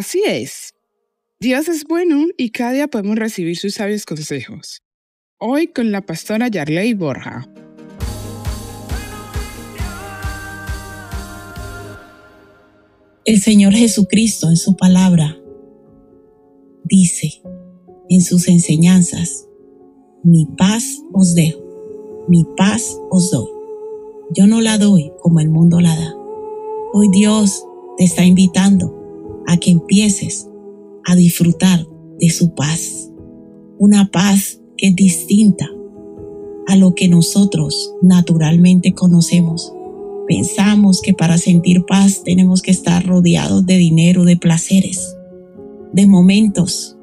Así es. Dios es bueno y cada día podemos recibir sus sabios consejos. Hoy con la pastora Yarley Borja. El Señor Jesucristo en su palabra dice en sus enseñanzas, mi paz os dejo, mi paz os doy. Yo no la doy como el mundo la da. Hoy Dios te está invitando a que empieces a disfrutar de su paz. Una paz que es distinta a lo que nosotros naturalmente conocemos. Pensamos que para sentir paz tenemos que estar rodeados de dinero, de placeres, de momentos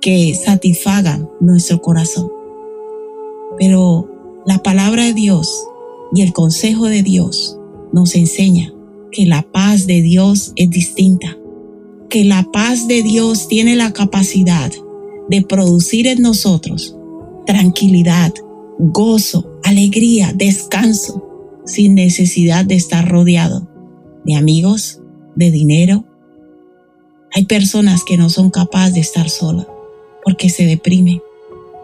que satisfagan nuestro corazón. Pero la palabra de Dios y el consejo de Dios nos enseña que la paz de Dios es distinta, que la paz de Dios tiene la capacidad de producir en nosotros tranquilidad, gozo, alegría, descanso, sin necesidad de estar rodeado de amigos, de dinero. Hay personas que no son capaces de estar solas porque se deprimen.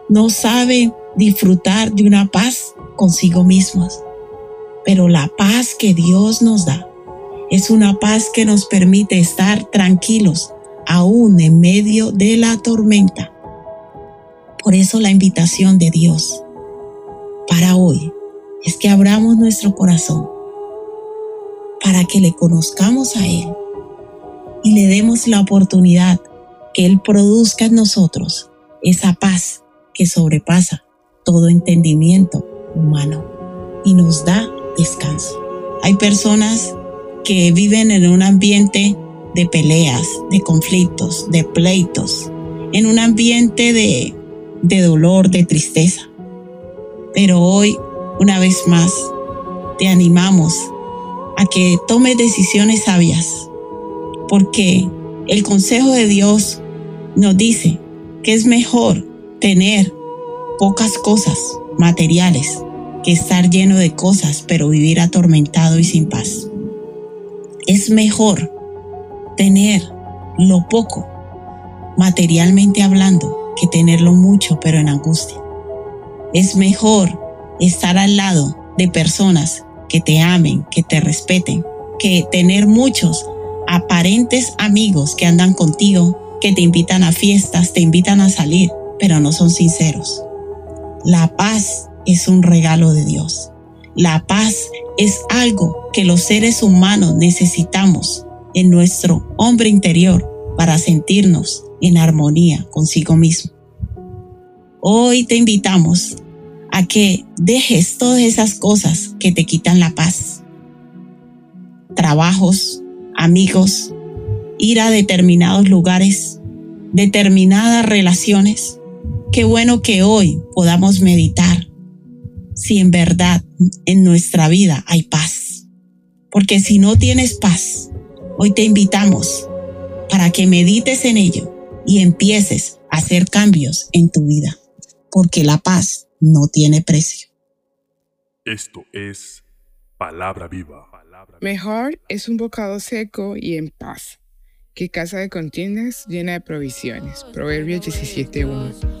No saben disfrutar de una paz consigo mismos. Pero la paz que Dios nos da es una paz que nos permite estar tranquilos aún en medio de la tormenta. Por eso la invitación de Dios para hoy es que abramos nuestro corazón para que le conozcamos a Él y le demos la oportunidad que Él produzca en nosotros esa paz que sobrepasa todo entendimiento humano y nos da descanso. Hay personas que viven en un ambiente de peleas, de conflictos, de pleitos, en un ambiente de, de dolor, de tristeza. Pero hoy, una vez más, te animamos a que tomes decisiones sabias, porque el consejo de Dios nos dice que es mejor tener pocas cosas materiales que estar lleno de cosas pero vivir atormentado y sin paz. Es mejor tener lo poco materialmente hablando que tenerlo mucho pero en angustia. Es mejor estar al lado de personas que te amen, que te respeten, que tener muchos aparentes amigos que andan contigo, que te invitan a fiestas, te invitan a salir, pero no son sinceros. La paz es un regalo de Dios. La paz es algo que los seres humanos necesitamos en nuestro hombre interior para sentirnos en armonía consigo mismo. Hoy te invitamos a que dejes todas esas cosas que te quitan la paz. Trabajos, amigos, ir a determinados lugares, determinadas relaciones. Qué bueno que hoy podamos meditar si en verdad en nuestra vida hay paz. Porque si no tienes paz, hoy te invitamos para que medites en ello y empieces a hacer cambios en tu vida. Porque la paz no tiene precio. Esto es palabra viva. Mejor es un bocado seco y en paz que casa de contiendas llena de provisiones. Proverbios 17.1.